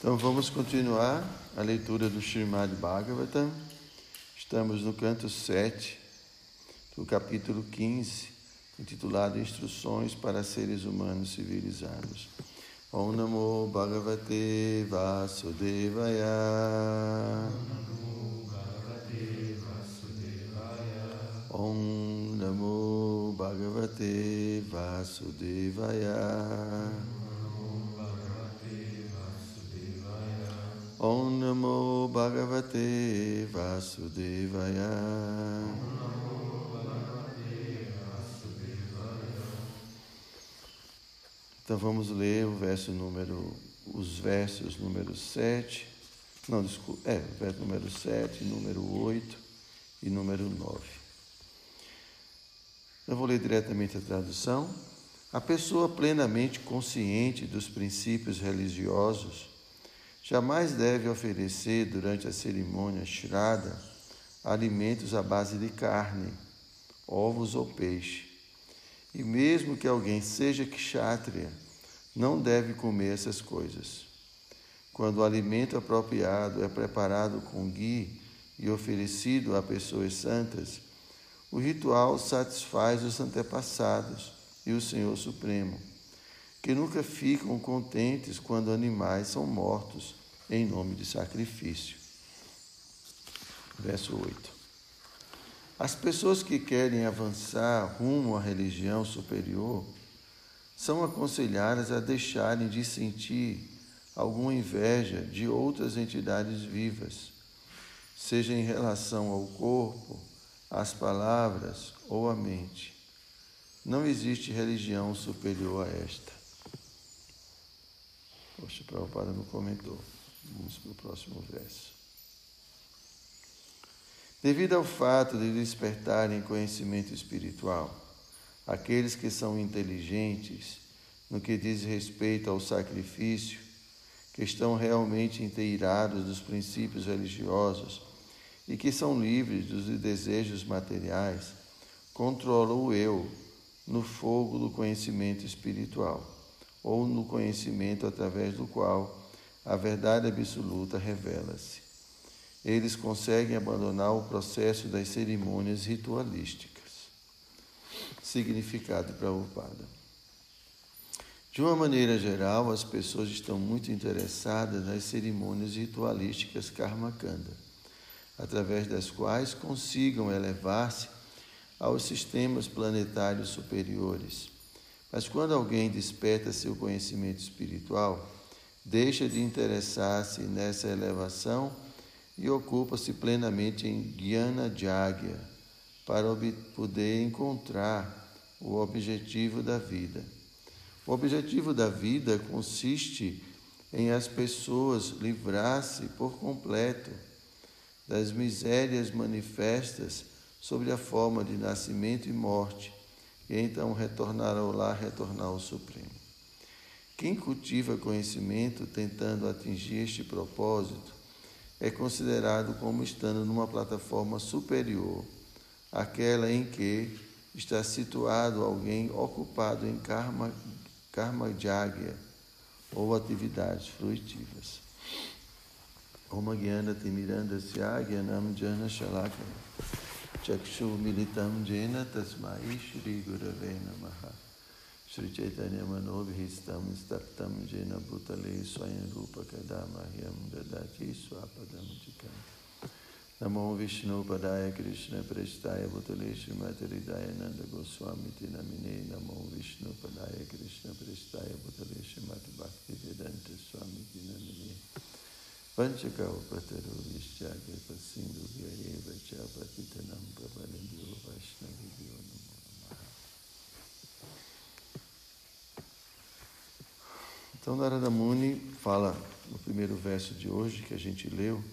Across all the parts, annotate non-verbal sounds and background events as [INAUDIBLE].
Então vamos continuar a leitura do Srimad Bhagavatam. Estamos no canto 7 do capítulo 15, intitulado Instruções para Seres Humanos Civilizados. Om Namo Bhagavate Vasudevaya. Om Namo Bhagavate Vasudevaya. Om Namo Bhagavate Vasudevaya. Então vamos ler o verso número, os versos número 7, não, desculpa, é, o verso número 7, número 8 e número 9. Eu vou ler diretamente a tradução. A pessoa plenamente consciente dos princípios religiosos Jamais deve oferecer durante a cerimônia Shraddha alimentos à base de carne, ovos ou peixe. E mesmo que alguém seja kshatriya, não deve comer essas coisas. Quando o alimento apropriado é preparado com ghee e oferecido a pessoas santas, o ritual satisfaz os antepassados e o Senhor Supremo, que nunca ficam contentes quando animais são mortos em nome de sacrifício. Verso 8. As pessoas que querem avançar rumo à religião superior são aconselhadas a deixarem de sentir alguma inveja de outras entidades vivas, seja em relação ao corpo, às palavras ou à mente. Não existe religião superior a esta. Poxa, Prabhupada não comentou. Vamos para o próximo verso. Devido ao fato de despertarem conhecimento espiritual, aqueles que são inteligentes no que diz respeito ao sacrifício, que estão realmente inteirados dos princípios religiosos e que são livres dos desejos materiais, controlam o eu no fogo do conhecimento espiritual, ou no conhecimento através do qual a verdade absoluta revela-se. Eles conseguem abandonar o processo das cerimônias ritualísticas. Significado para Prabhupada. De uma maneira geral, as pessoas estão muito interessadas nas cerimônias ritualísticas karmakanda, através das quais consigam elevar-se aos sistemas planetários superiores. Mas quando alguém desperta seu conhecimento espiritual, deixa de interessar-se nessa elevação e ocupa-se plenamente em Jnana Jagya para poder encontrar o objetivo da vida. O objetivo da vida consiste em as pessoas livrar-se por completo das misérias manifestas sobre a forma de nascimento e morte, e então retornar ao lar, retornar ao Supremo. Quem cultiva conhecimento tentando atingir este propósito é considerado como estando numa plataforma superior àquela em que está situado alguém ocupado em karma, karma jagya ou atividades fruitivas. Om Gyana Timiranda Syagyanam Jana Shalaka चक्षुमिलितं जेन तस्मै श्रीगुरवे नमः। श्रीचैतन्यमनोभीष्टं स्तप्तं जेन भूतले स्वयं रूपकदा मह्यं ददाति स्वापदं चिकम् नमो विष्णुपदाय कृष्णप्रेष्ठाय भूतले श्रीमद्हृदयानन्दगोस्वामिति नमिने। नमो विष्णुपदाय कृष्णप्रेष्ठाय भूतले श्रीमद्भक्तिवेदन्तस्वामिति नमिने। Então, Narada Muni fala no primeiro verso de hoje que a gente leu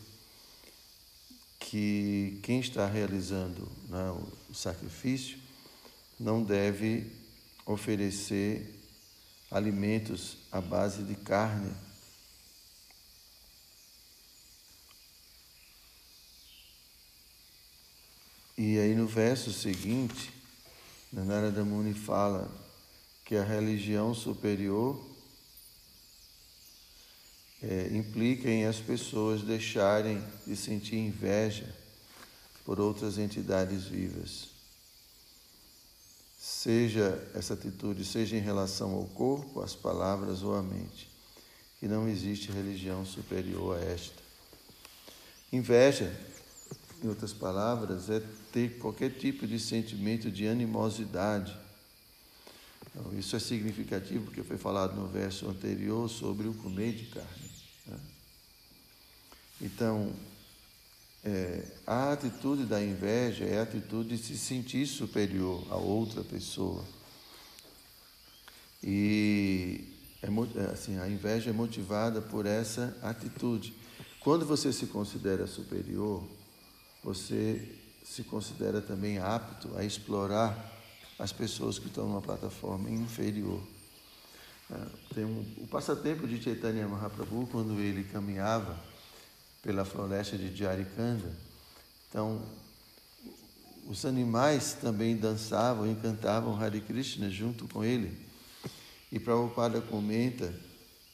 que quem está realizando né, o sacrifício não deve oferecer alimentos à base de carne. E aí no verso seguinte, Narada Muni fala que a religião superior é, implica em as pessoas deixarem de sentir inveja por outras entidades vivas. Seja essa atitude, seja em relação ao corpo, às palavras ou à mente, que não existe religião superior a esta. Inveja, em outras palavras, é ter qualquer tipo de sentimento de animosidade. Então, isso é significativo porque foi falado no verso anterior sobre o comer de carne. Né? Então, é, a atitude da inveja é a atitude de se sentir superior a outra pessoa. E é, é, assim, a inveja é motivada por essa atitude. Quando você se considera superior, você se considera também apto a explorar as pessoas que estão numa plataforma inferior. É, tem um, o passatempo de Chaitanya Mahaprabhu, quando ele caminhava pela floresta de Jarikanda. Então, os animais também dançavam e cantavam Hare Krishna junto com ele. E Prabhupada comenta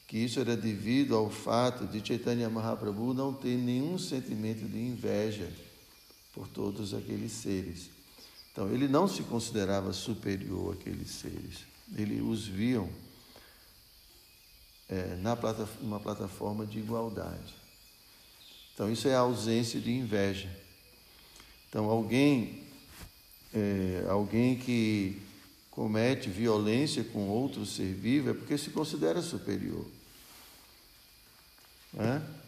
que isso era devido ao fato de Chaitanya Mahaprabhu não ter nenhum sentimento de inveja por todos aqueles seres. Então, ele não se considerava superior àqueles seres. Ele os viam é, na plataforma, uma plataforma de igualdade. Então, isso é a ausência de inveja. Então, alguém, é, alguém que comete violência com outro ser vivo é porque se considera superior. É?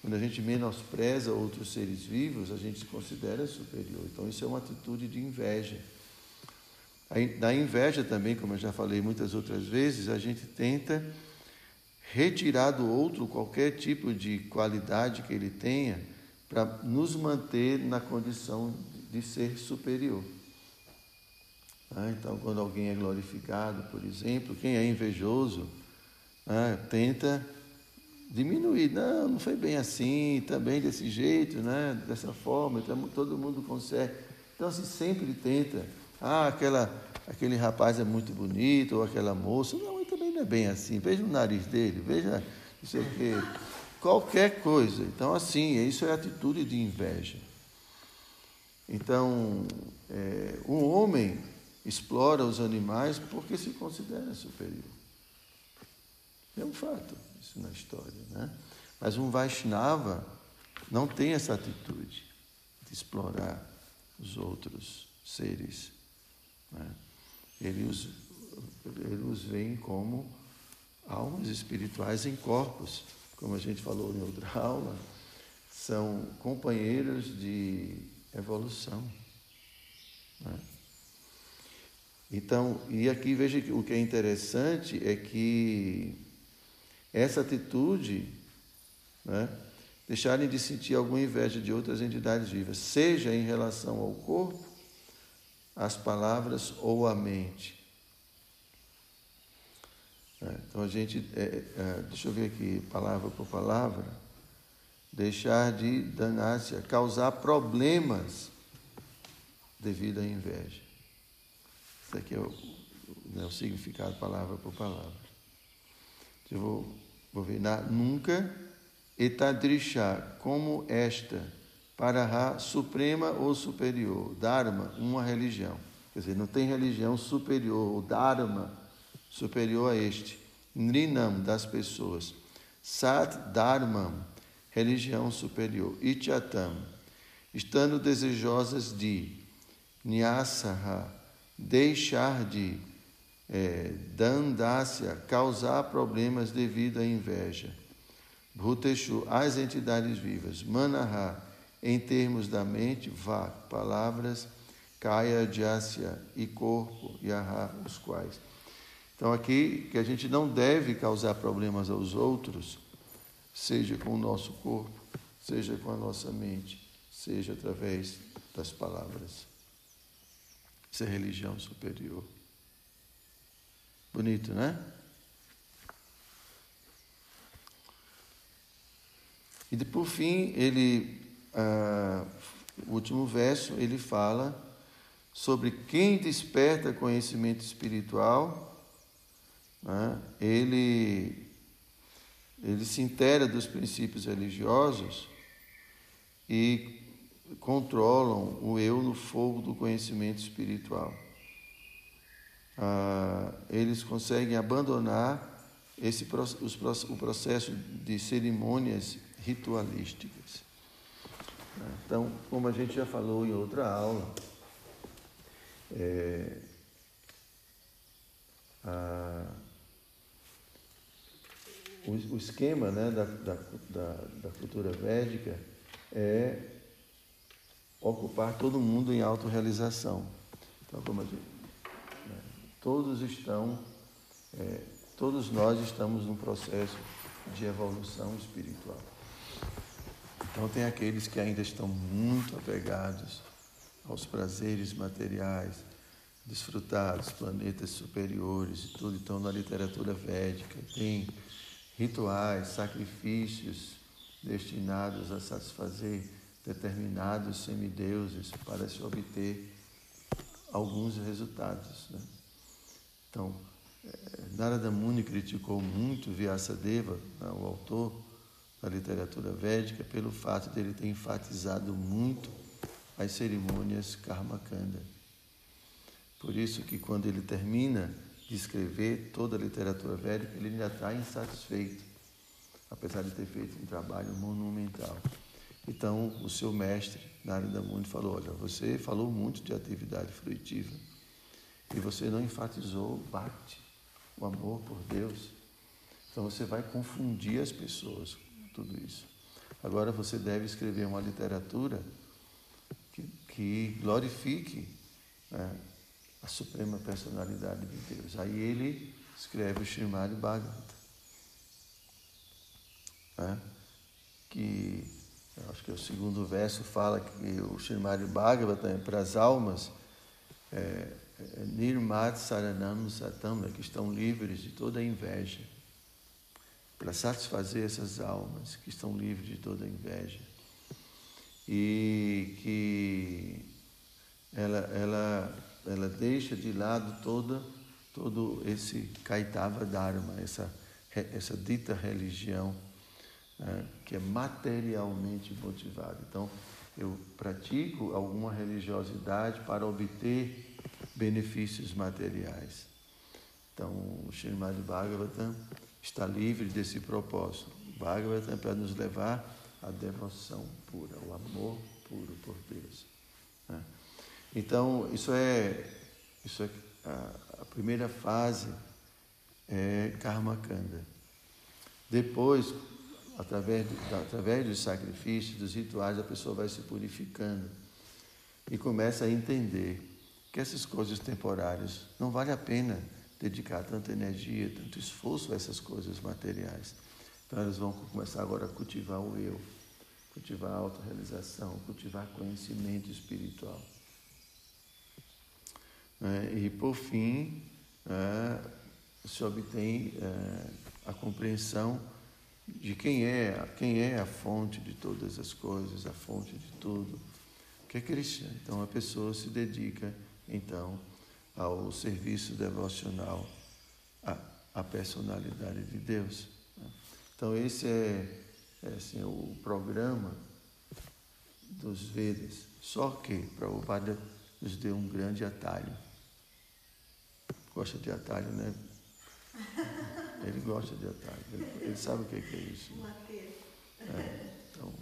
Quando a gente menospreza outros seres vivos, a gente se considera superior. Então, isso é uma atitude de inveja. Da inveja também, como eu já falei muitas outras vezes, a gente tenta retirar do outro qualquer tipo de qualidade que ele tenha para nos manter na condição de ser superior. Ah, então, quando alguém é glorificado, por exemplo, quem é invejoso ah, tenta diminuir. Não, não foi bem assim, também desse jeito, né? dessa forma, então, todo mundo consegue. Então, se sempre tenta, ah, aquela, aquele rapaz é muito bonito, ou aquela moça, não, não é bem assim. Veja o nariz dele, veja isso aqui, qualquer coisa. Então, assim, isso é atitude de inveja. Então, é, um homem explora os animais porque se considera superior. É um fato isso na história, né? Mas um Vaishnava não tem essa atitude de explorar os outros seres. Né? Ele os ele os vê como almas espirituais em corpos, como a gente falou em outra [LAUGHS] aula, são companheiros de evolução. Né? Então, e aqui veja que o que é interessante é que essa atitude, né, deixarem de sentir alguma inveja de outras entidades vivas, seja em relação ao corpo, às palavras ou à mente. É, então a gente, é, é, deixa eu ver aqui, palavra por palavra, deixar de danar-se, causar problemas devido à inveja. Isso aqui é o, né, o significado palavra por palavra. Eu vou, vou ver, na, nunca etadrisha, como esta, para a suprema ou superior, dharma, uma religião. Quer dizer, não tem religião superior, o dharma superior a este. Nrinam, das pessoas. Sat Dharmam, religião superior. Ityatam, estando desejosas de. Nyasaha, deixar de. É, Dandasya, causar problemas devido à inveja. Bhuteshu, as entidades vivas. Manaha, em termos da mente, vá, palavras, kaya, jasya e corpo, yaha, os quais. Então, aqui, que a gente não deve causar problemas aos outros, seja com o nosso corpo, seja com a nossa mente, seja através das palavras. Isso é religião superior. Bonito, né? E por fim, ele, ah, o último verso, ele fala sobre quem desperta conhecimento espiritual né, ele ele se inteira dos princípios religiosos e controlam o eu no fogo do conhecimento espiritual. Ah, eles conseguem abandonar esse, os, o processo de cerimônias ritualísticas. Então, como a gente já falou em outra aula, é, a, o, o, esquema né, da, da, da, da cultura védica é ocupar todo mundo em autorrealização. Então, como a gente, todos estão, é, todos nós estamos num processo de evolução espiritual. Então, tem aqueles que ainda estão muito apegados aos prazeres materiais, desfrutar dos planetas superiores e tudo. Então, na literatura védica, tem rituais, sacrifícios destinados a satisfazer determinados semideuses para se obter alguns resultados. Né? Então, eh, Narada Muni criticou muito Vyasadeva, né, o autor da literatura védica, pelo fato de ele ter enfatizado muito as cerimônias Karmakanda. Por isso que quando ele termina de escrever toda a literatura védica, ele ainda está insatisfeito, apesar de ter feito um trabalho monumental. Então, o seu mestre, Narada Muni, falou, olha, você falou muito de atividade fruitiva e você não enfatizou o bhakti, o amor por Deus. Então, você vai confundir as pessoas com tudo isso. Agora, você deve escrever uma literatura que, que glorifique né, a suprema personalidade de Deus. Aí ele escreve o Srimad Bhagavata, né, que acho que o segundo verso fala que o Srimad Bhagavata é para as almas é, é, Nirmat Saranam Satam, que estão livres de toda inveja, para satisfazer essas almas que estão livres de toda inveja e que ela, ela, ela deixa de lado toda, todo esse Kaitava Dharma, essa, essa dita religião né, que é materialmente motivada. Então, eu pratico alguma religiosidade para obter benefícios materiais. Então, o Srimad Bhagavatam está livre desse propósito. Bhagavatam é para nos levar a devoção pura, o amor puro por Deus. Né? Então, isso é, isso é a, a, primeira fase é Karma Kanda. Depois, através, do, através dos sacrifícios, dos rituais, a pessoa vai se purificando e começa a entender que essas coisas temporárias não vale a pena dedicar tanta energia, tanto esforço a essas coisas materiais. Então elas vão começar agora a cultivar o eu, cultivar a autorrealização, cultivar conhecimento espiritual. É, e por fim, é, se obtém é, a compreensão de quem é, quem é a fonte de todas as coisas, a fonte de tudo, que é Krishna. Então a pessoa se dedica então ao serviço devocional à, à personalidade de Deus. Então, esse é, é assim, o programa dos Vedas. Só que Prabhupada nos deu um grande atalho. Gosta de atalho, né? [LAUGHS] Ele gosta de atalho. Ele, sabe o que é, isso. É, então,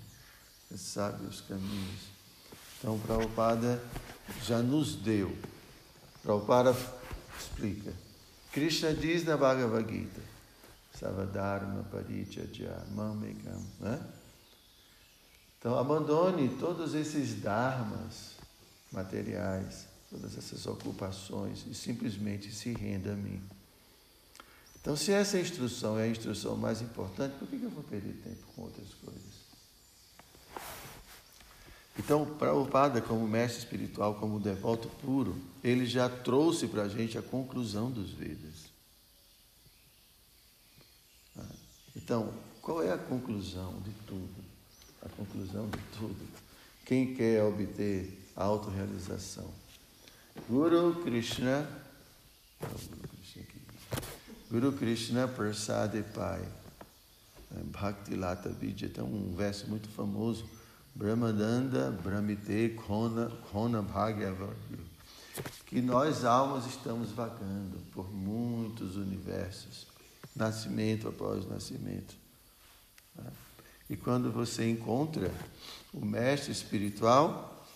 ele sabe os caminhos. Então, Prabhupada já nos deu. Prabhupada explica. Krishna diz na Bhagavad Gita Savadharma Parichaja Mamekam. Né? Então, abandone todos esses dharmas materiais, todas essas ocupações e simplesmente se renda a mim. Então, se essa instrução é a instrução mais importante, por que eu vou perder tempo com outras coisas? Então, Prabhupada, como mestre espiritual, como devoto puro, ele já trouxe para a gente a conclusão dos Vedas. Então, qual é a conclusão de tudo? A conclusão de tudo. Quem quer obter a autorrealização? Guru Krishna, Guru Krishna, Guru Krishna Prasade Pai. né? Bhakti Lata Vidya, tem um verso muito famoso, Brahmadanda Brahmite Kona, Kona Bhagavadyu, que nós almas estamos vagando por muitos universos, nascimento após nascimento. E quando você encontra o mestre espiritual,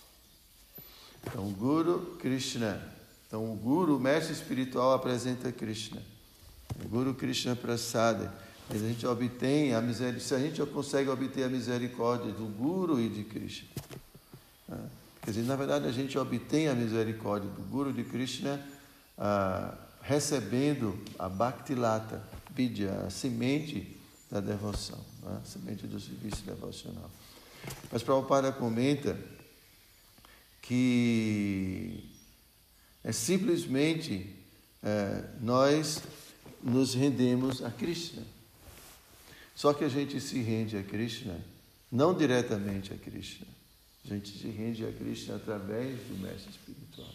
então o Guru Krishna, então o Guru, o mestre espiritual apresenta Krishna. O Guru Krishna Prasada. A gente obtém a misericórdia, se a gente consegue obter a misericórdia do Guru e de Krishna. Né? Quer dizer, na verdade, a gente obtém a misericórdia do Guru de Krishna ah, recebendo a Bhaktilata, Vidya, a semente da devoção, né? a semente do serviço devocional. Mas Prabhupada comenta que é simplesmente é, nós nos rendemos a Krishna. Só que a gente se rende a Krishna, não diretamente a Krishna. A gente se rende a Krishna através do mestre espiritual.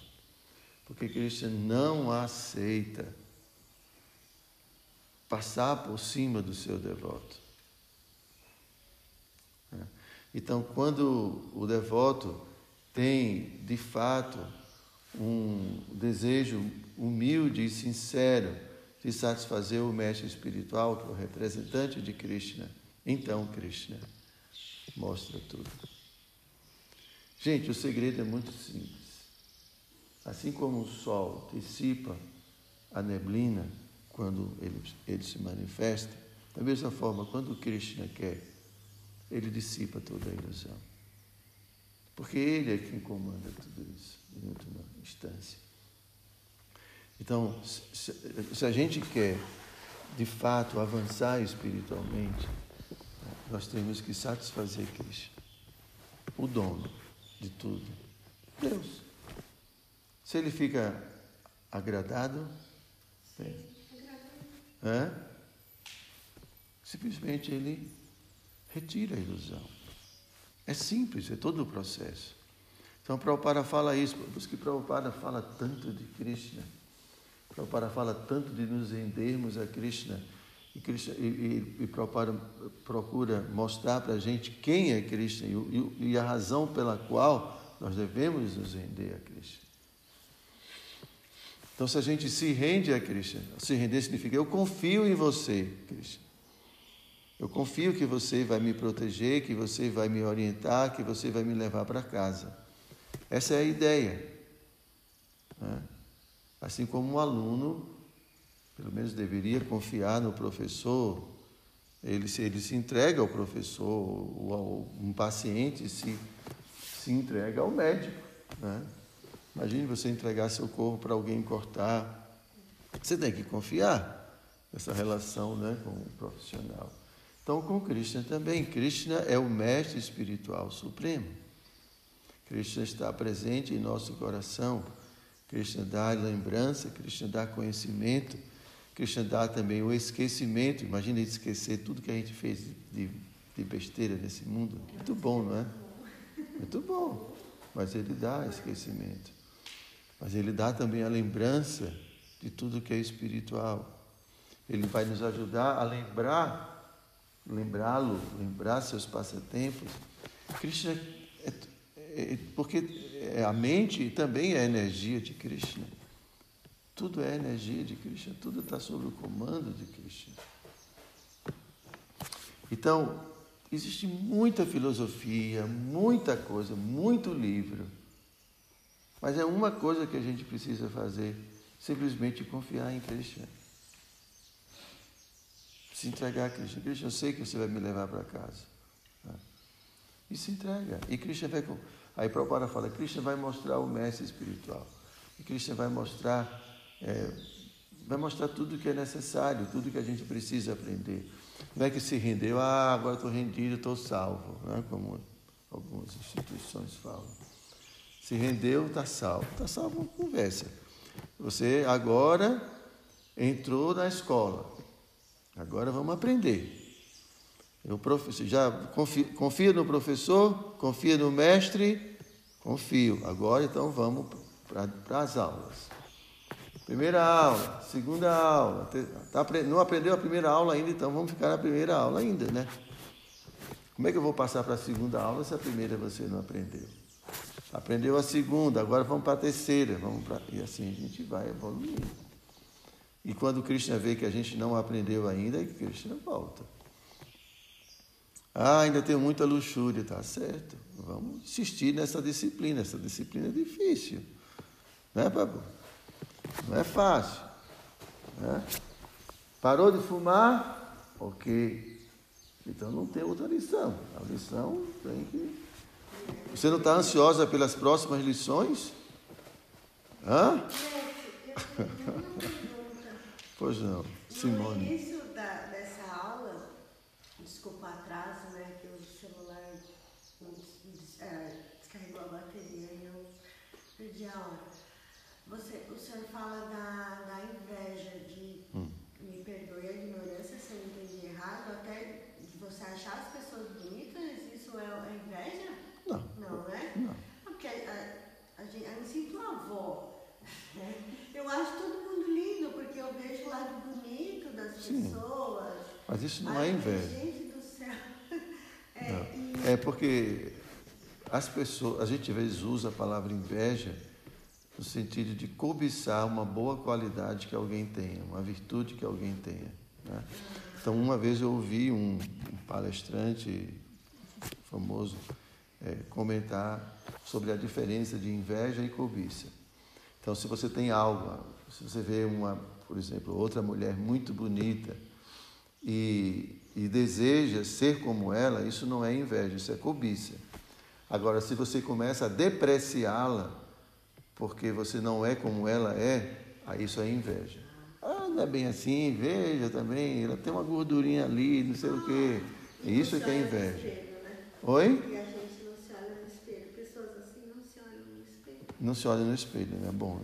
Porque Krishna não aceita passar por cima do seu devoto. Então, quando o devoto tem, de fato, um desejo humilde e sincero de satisfazer o mestre espiritual, que é o representante de Krishna, então Krishna mostra tudo. Gente, o segredo é muito simples. Assim como o sol dissipa a neblina quando ele, ele se manifesta, da mesma forma, quando Krishna quer, ele dissipa toda a ilusão. Porque ele é quem comanda tudo isso, em última instância. Então, se, se a gente quer, de fato, avançar espiritualmente, nós temos que satisfazer Cristo, o dono de tudo, Deus. Se ele fica agradado, é? simplesmente ele retira a ilusão. É simples, é todo o processo. Então, Prabhupada fala isso, por isso que Prabhupada fala tanto de Krishna. Prabhupada fala tanto de nos rendermos a Krishna e, Krishna, e, e, e Prabhupada procura mostrar para a gente quem é Krishna e, e, a razão pela qual nós devemos nos render a Krishna. Então, se a gente se rende a Krishna, se render significa eu confio em você, Krishna. Eu confio que você vai me proteger, que você vai me orientar, que você vai me levar para casa. Essa é a ideia. Né? Assim como um aluno, pelo menos deveria confiar no professor, ele se, ele se entrega ao professor, ou um paciente se, se entrega ao médico. Né? Imagine você entregar seu corpo para alguém cortar. Você tem que confiar nessa relação né, com o profissional. Então, com Krishna também. Krishna é o mestre espiritual supremo. Krishna está presente em nosso coração. Krishna dá lembrança, Krishna dá conhecimento, Krishna dá também o esquecimento. Imagina esquecer tudo que a gente fez de, de besteira nesse mundo. Muito bom, não é? Muito bom. Mas ele dá esquecimento. Mas ele dá também a lembrança de tudo que é espiritual. Ele vai nos ajudar a lembrar, lembrá-lo, lembrar seus passatempos. Krishna é, é, é porque é, a mente também é energia de Krishna. Tudo é energia de Krishna, tudo está sob o comando de Krishna. Então, existe muita filosofia, muita coisa, muito livro. Mas é uma coisa que a gente precisa fazer, simplesmente confiar em Krishna. Se entregar a Krishna. Krishna, eu sei que você vai me levar para casa. E se entrega. E Krishna vai Aí Prabhupada fala, Krishna vai mostrar o mestre espiritual. E Krishna vai mostrar, é, vai mostrar tudo que é necessário, tudo que a gente precisa aprender. Não é que se rendeu, ah, agora estou rendido, estou salvo, né? como algumas instituições falam. Se rendeu, está salvo. Está salvo, conversa. Você agora entrou na escola. Agora vamos aprender. Professor, já confia, confia no professor, confia no mestre, confio. Agora então vamos para as aulas. Primeira aula, segunda aula. Tá, não aprendeu a primeira aula ainda, então vamos ficar na primeira aula ainda, né? Como é que eu vou passar para a segunda aula se a primeira você não aprendeu? Aprendeu a segunda, agora vamos para a terceira, vamos para e assim a gente vai evoluindo. E quando Krishna vê que a gente não aprendeu ainda, aí Krishna volta. Ah, ainda tenho muita luxúria, tá certo. Vamos insistir nessa disciplina. Essa disciplina é difícil. Né, Babu? Não é fácil. Né? Parou de fumar? Ok. Então não tem outra lição. A lição tem que. Você não está ansiosa pelas próximas lições? Hã? [LAUGHS] pois não, Simone. No início da, dessa aula, desculpa atraso, né? Que o celular é, descarregou a bateria e eu a. Você, o senhor fala da, da inveja, de hum. me perdoe a ignorância se eu entendi errado, até de você achar as pessoas bonitas, isso é, é inveja? Não. Não, né? Não. Porque a, a, gente, eu me sinto uma avó. Né? [LAUGHS] Eu acho todo mundo lindo, porque eu vejo o lado bonito das Sim. pessoas. Mas isso não é inveja. Gente do céu. [LAUGHS] É, e... é porque as pessoas, a gente às vezes usa a palavra inveja no sentido de cobiçar uma boa qualidade que alguém tenha, uma virtude que alguém tenha. Né? Então, uma vez eu ouvi um, palestrante famoso é, comentar sobre a diferença de inveja e cobiça. Então, se você tem algo, se você vê uma, por exemplo, outra mulher muito bonita e, e deseja ser como ela, isso não é inveja, isso é cobiça. Agora, se você começa a depreciá-la, porque você não é como ela é, aí isso é inveja. Ah, não é bem assim, veja também, ela tem uma gordurinha ali, não sei o quê. Isso é que é inveja. Né? Oi? E a gente não se olha no espelho. Pessoas assim não se olham no espelho. Não se olha no espelho, né? Bom.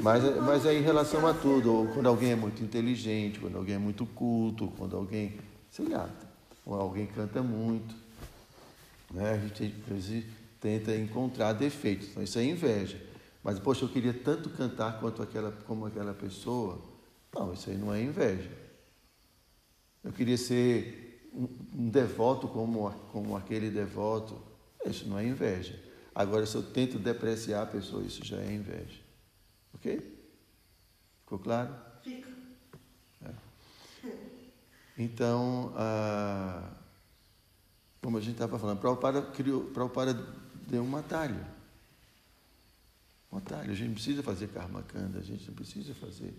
Mas, [LAUGHS] mas é em relação a tudo. Ou quando alguém é muito inteligente, quando alguém é muito culto, quando alguém, sei lá, ou alguém canta muito. Né? A gente tenta encontrar defeitos. Então, isso é inveja. Mas, poxa, eu queria tanto cantar quanto aquela, como aquela pessoa. Não, isso aí não é inveja. Eu queria ser um, um devoto como, como aquele devoto. Isso não é inveja. Agora, se eu tento depreciar a pessoa, isso já é inveja. Ok? Ficou claro? Fica. É. Então, ah, como a gente estava falando, Prabhupada, criou, Prabhupada deu um atalho. Um atalho. A gente não precisa fazer karma kanda, a gente não precisa fazer.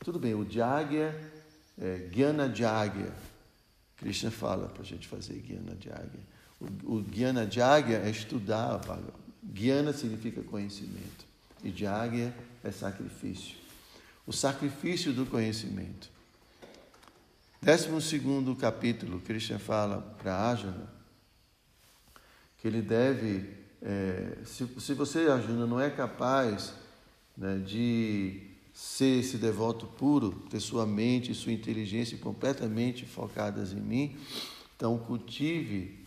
Tudo bem, o Jagya, é, Gyana Jagya. Krishna fala para a gente fazer Gyana Jagya. O, o Gyana Jagya é estudar a. Gyana significa conhecimento. E Jagya é sacrifício. O sacrifício do conhecimento. Décimo segundo capítulo, Krishna fala para Arjuna que ele deve é, se, se você, Arjuna, não é capaz né, de ser esse devoto puro, ter sua mente e sua inteligência completamente focadas em mim, então cultive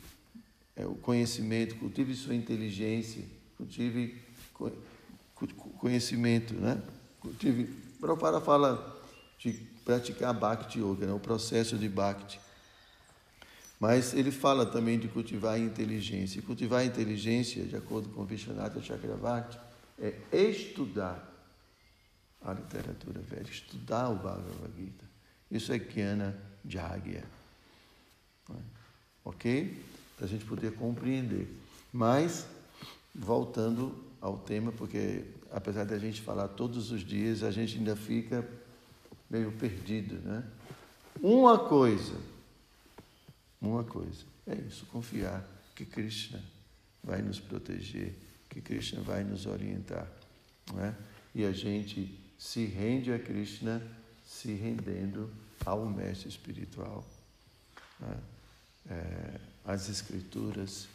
é, o conhecimento, cultive sua inteligência, cultive conhecimento, né? Cultive. Prabhupada fala de praticar Bhakti Yoga, né? o processo de Bhakti. Mas ele fala também de cultivar a inteligência. E cultivar a inteligência, de acordo com Vishwanatha Chakravarti, é estudar a literatura velha, estudar o Bhagavad Gita. Isso é Jnana Jagya. Ok? Para a gente poder compreender. Mas, voltando ao tema, porque apesar de a gente falar todos os dias, a gente ainda fica meio perdido, né? Uma coisa uma coisa. É isso, confiar que Krishna vai nos proteger, que Krishna vai nos orientar. Não é? E a gente se rende a Krishna se rendendo ao mestre espiritual. É? É, as escrituras,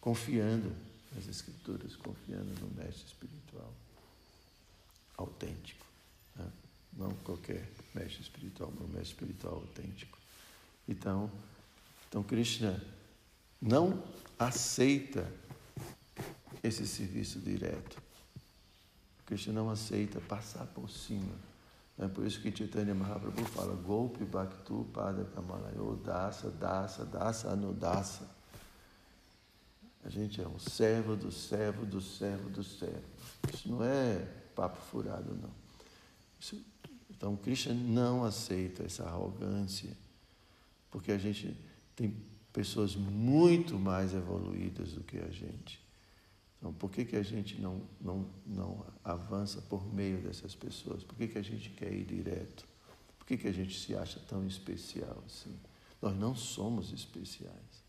confiando nas escrituras, confiando no mestre espiritual autêntico. Não qualquer mestre espiritual, mas um mestre espiritual autêntico. Então, então, Krishna não aceita esse serviço direto. Krishna não aceita passar por cima. É por isso que Chaitanya Mahaprabhu fala golpe bhaktu pada kamalayo dasa, dasa, dasa, anudasa. A gente é um servo do servo do servo do servo. Isso não é papo furado, não. Isso, então, Krishna não aceita essa arrogância, porque a gente tem pessoas muito mais evoluídas do que a gente. Então, por que, que a gente não, não, não avança por meio dessas pessoas? Por que, que a gente quer ir direto? Por que, que a gente se acha tão especial assim? Nós não somos especiais.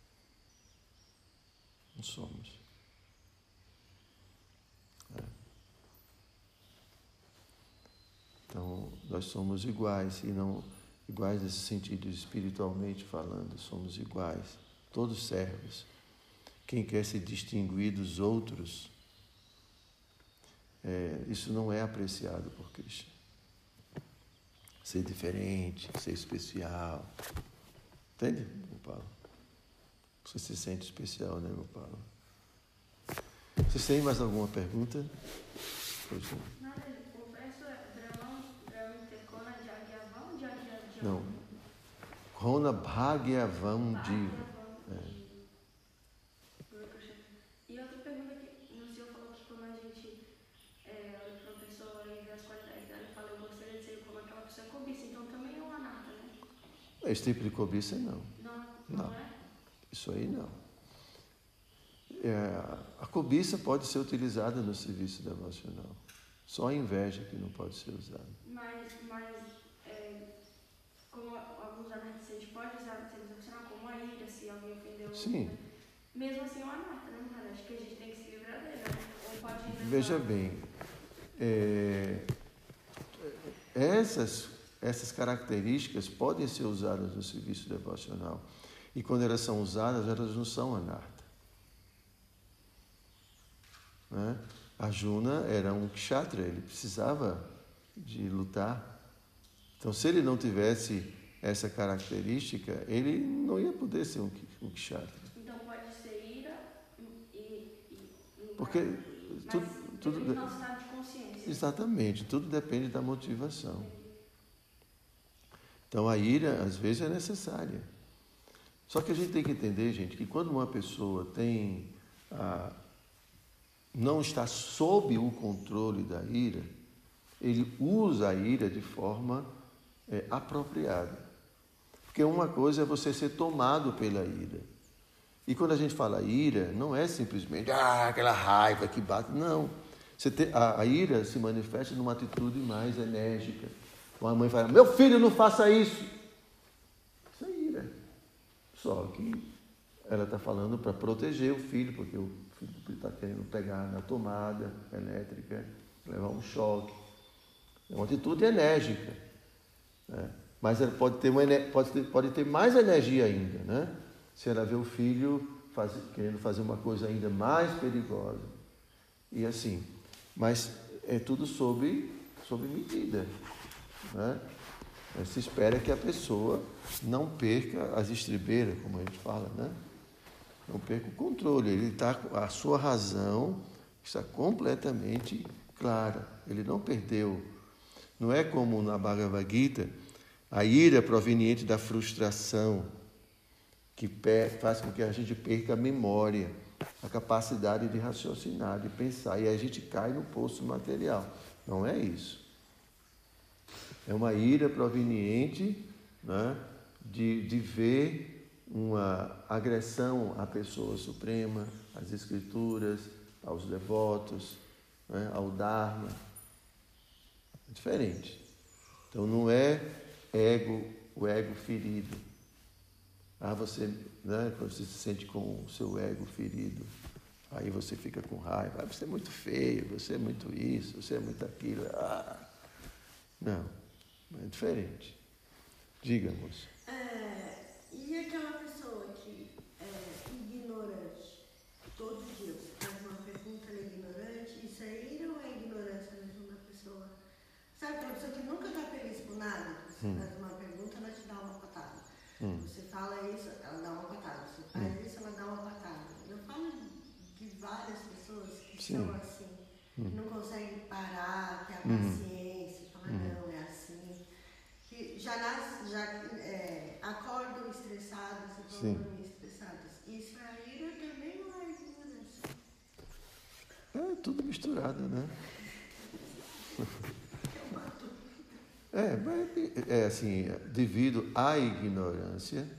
Não somos. É. Então, nós somos iguais, e não iguais nesse sentido espiritualmente falando, somos iguais, todos servos. Quem quer se distinguir dos outros, é, isso não é apreciado por Cristo. Ser diferente, ser especial. Entende, meu Paulo? Você se sente especial, né, meu Paulo? Vocês têm mais alguma pergunta? Pois não. É uma nata, né? Esse tipo de cobiça, não. Não, não, não. é? Isso aí não. É, a cobiça pode ser utilizada no serviço devocional. Só a inveja que não pode ser usada. Mas, mas é, como alguns análises a gente pode usar no devocional como a ira, se alguém ofendeu. Sim. Né? Mesmo assim, é uma nata, né? Acho que a gente tem que se livrar dela. Né? Ou pode Veja bem, é, essas, essas características podem ser usadas no serviço devocional. E quando elas são usadas, elas não são anarta. Né? Arjuna era um kshatriya, ele precisava de lutar. Então, se ele não tivesse essa característica, ele não ia poder ser um, um kshatriya. Então, pode ser ira e. e, e Porque mas tudo. tudo de consciência. Exatamente, tudo depende da motivação. Então, a ira, às vezes, é necessária. Só que a gente tem que entender, gente, que quando uma pessoa tem ah, não está sob o controle da ira, ele usa a ira de forma é, apropriada. Porque uma coisa é você ser tomado pela ira. E quando a gente fala ira, não é simplesmente ah, aquela raiva que bate. Não. Tem, a, a ira se manifesta numa atitude mais enérgica. Uma mãe fala: Meu filho, não faça isso. Só que ela está falando para proteger o filho, porque o filho está querendo pegar na tomada elétrica, levar um choque. É uma atitude enérgica. Né? Mas ela pode ter, uma, pode, ter, pode ter mais energia ainda, né? se ela vê o filho faz, querendo fazer uma coisa ainda mais perigosa. E assim. Mas é tudo sob, sob medida. Né? Se espera que a pessoa não perca as estribeiras, como a gente fala, né? Não perca o controle. Ele está a sua razão está completamente clara. Ele não perdeu. Não é como na Bhagavad Gita, a ira proveniente da frustração que faz com que a gente perca a memória, a capacidade de raciocinar, de pensar, e a gente cai no poço material. Não é isso. É uma ira proveniente né, de, de ver uma agressão à pessoa suprema, às escrituras, aos devotos, né, ao Dharma. É diferente. Então não é ego, o ego ferido. Ah, você, né, quando você se sente com o seu ego ferido, aí você fica com raiva. Ah, você é muito feio, você é muito isso, você é muito aquilo. Ah, não. É diferente. Diga, moça. É, e aquela pessoa que é ignorante, todo dia você faz uma pergunta, ela é ignorante, isso aí não é ignorância mesmo da pessoa. Sabe aquela pessoa que nunca está feliz por nada? Você hum. faz uma pergunta, ela te dá uma patada. Hum. Você fala isso, ela dá uma patada. Você faz hum. isso, ela dá uma patada. Eu falo de várias pessoas que Sim. são assim. hum. não consegue parar, ter a uhum. paciência, falar, uhum. não, é assim. Que já, nasce, já é, acordam estressados e vão dormir estressados. Isso aí também não é ignorância. É tudo misturado, né? [LAUGHS] É, é assim, devido à ignorância,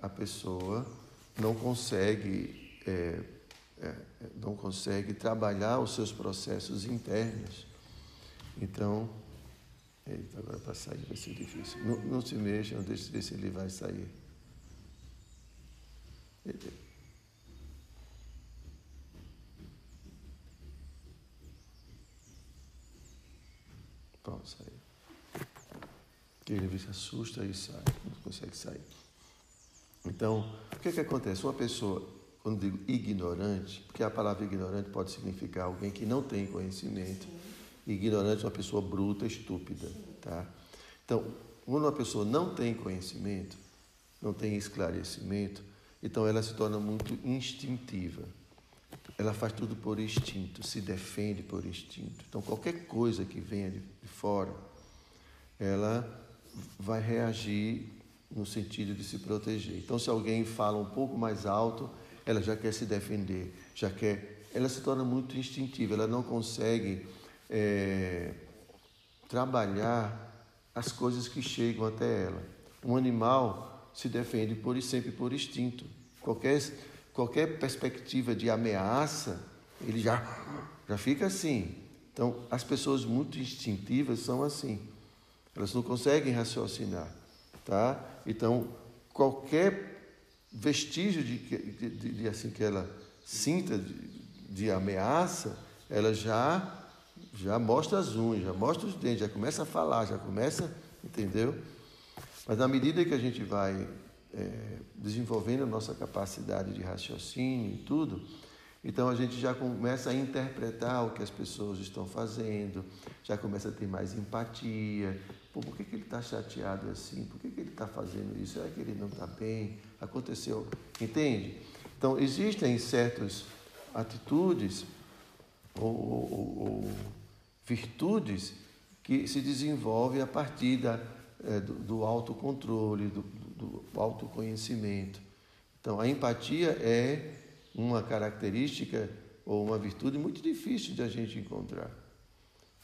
a pessoa não consegue, é, é, não consegue trabalhar os seus processos internos. Então, eita, agora para sair vai ser difícil. Não, não se mexa, não deixe de ver se ele vai sair. Eita. Pronto, saiu. Ele se assusta e sai, não consegue sair. Então, o que, que acontece? Uma pessoa, quando digo ignorante, porque a palavra ignorante pode significar alguém que não tem conhecimento. Ignorante é uma pessoa bruta, estúpida. Tá? Então, quando uma pessoa não tem conhecimento, não tem esclarecimento, então ela se torna muito instintiva. Ela faz tudo por instinto, se defende por instinto. Então, qualquer coisa que venha de fora, ela vai reagir no sentido de se proteger. Então, se alguém fala um pouco mais alto, ela já quer se defender, já quer. Ela se torna muito instintiva, ela não consegue é, trabalhar as coisas que chegam até ela. Um animal se defende por sempre por instinto. Qualquer, qualquer perspectiva de ameaça, ele já, já fica assim. Então, as pessoas muito instintivas são assim. Elas não conseguem raciocinar, tá? Então, qualquer vestígio de, de, de, de assim que ela sinta de, ameaça, ela já já mostra as unhas, já mostra os dentes, já começa a falar, já começa, entendeu? Mas na medida que a gente vai é, desenvolvendo a nossa capacidade de raciocínio e tudo, então a gente já começa a interpretar o que as pessoas estão fazendo, já começa a ter mais empatia. Pô, por que, que ele está chateado assim? Por que, que ele está fazendo isso? Será que ele não está bem? Aconteceu. Entende? Então existem certas atitudes ou, ou, ou virtudes que se desenvolvem a partir da, é, do, do autocontrole, do, do autoconhecimento. Então a empatia é uma característica ou uma virtude muito difícil de a gente encontrar.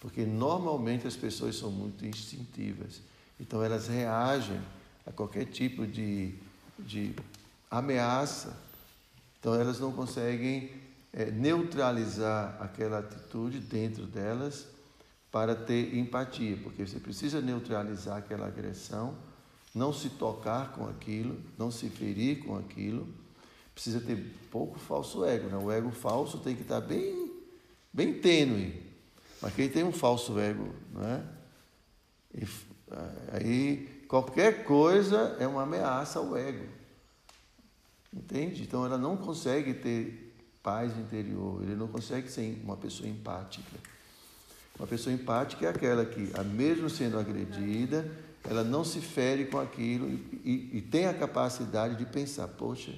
Porque normalmente as pessoas são muito instintivas. Então elas reagem a qualquer tipo de, de ameaça. Então elas não conseguem é, neutralizar aquela atitude dentro delas para ter empatia, porque você precisa neutralizar aquela agressão, não se tocar com aquilo, não se ferir com aquilo precisa ter pouco falso ego. Né? O ego falso tem que estar bem, bem tênue. Mas quem tem um falso ego, né? E, aí qualquer coisa é uma ameaça ao ego. Entende? Então ela não consegue ter paz interior, ele não consegue ser uma pessoa empática. Uma pessoa empática é aquela que, mesmo sendo agredida, ela não se fere com aquilo e, e, e tem a capacidade de pensar, poxa,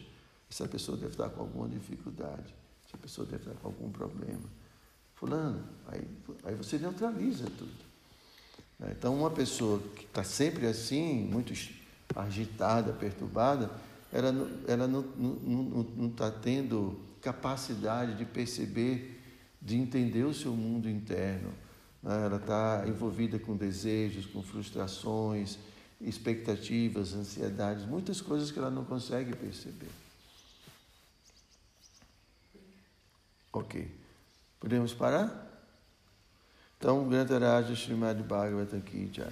essa pessoa deve estar com alguma dificuldade, essa pessoa deve estar com algum problema. Fulano, aí, aí você neutraliza tudo. Né? Então, uma pessoa que está sempre assim, muito agitada, perturbada, ela, ela não está tendo capacidade de perceber, de entender o seu mundo interno. Né? Ela está envolvida com desejos, com frustrações, expectativas, ansiedades, muitas coisas que ela não consegue perceber. Ok. Podemos parar? Então, Grantaraja Srimad Bhagavatam Ki Jai.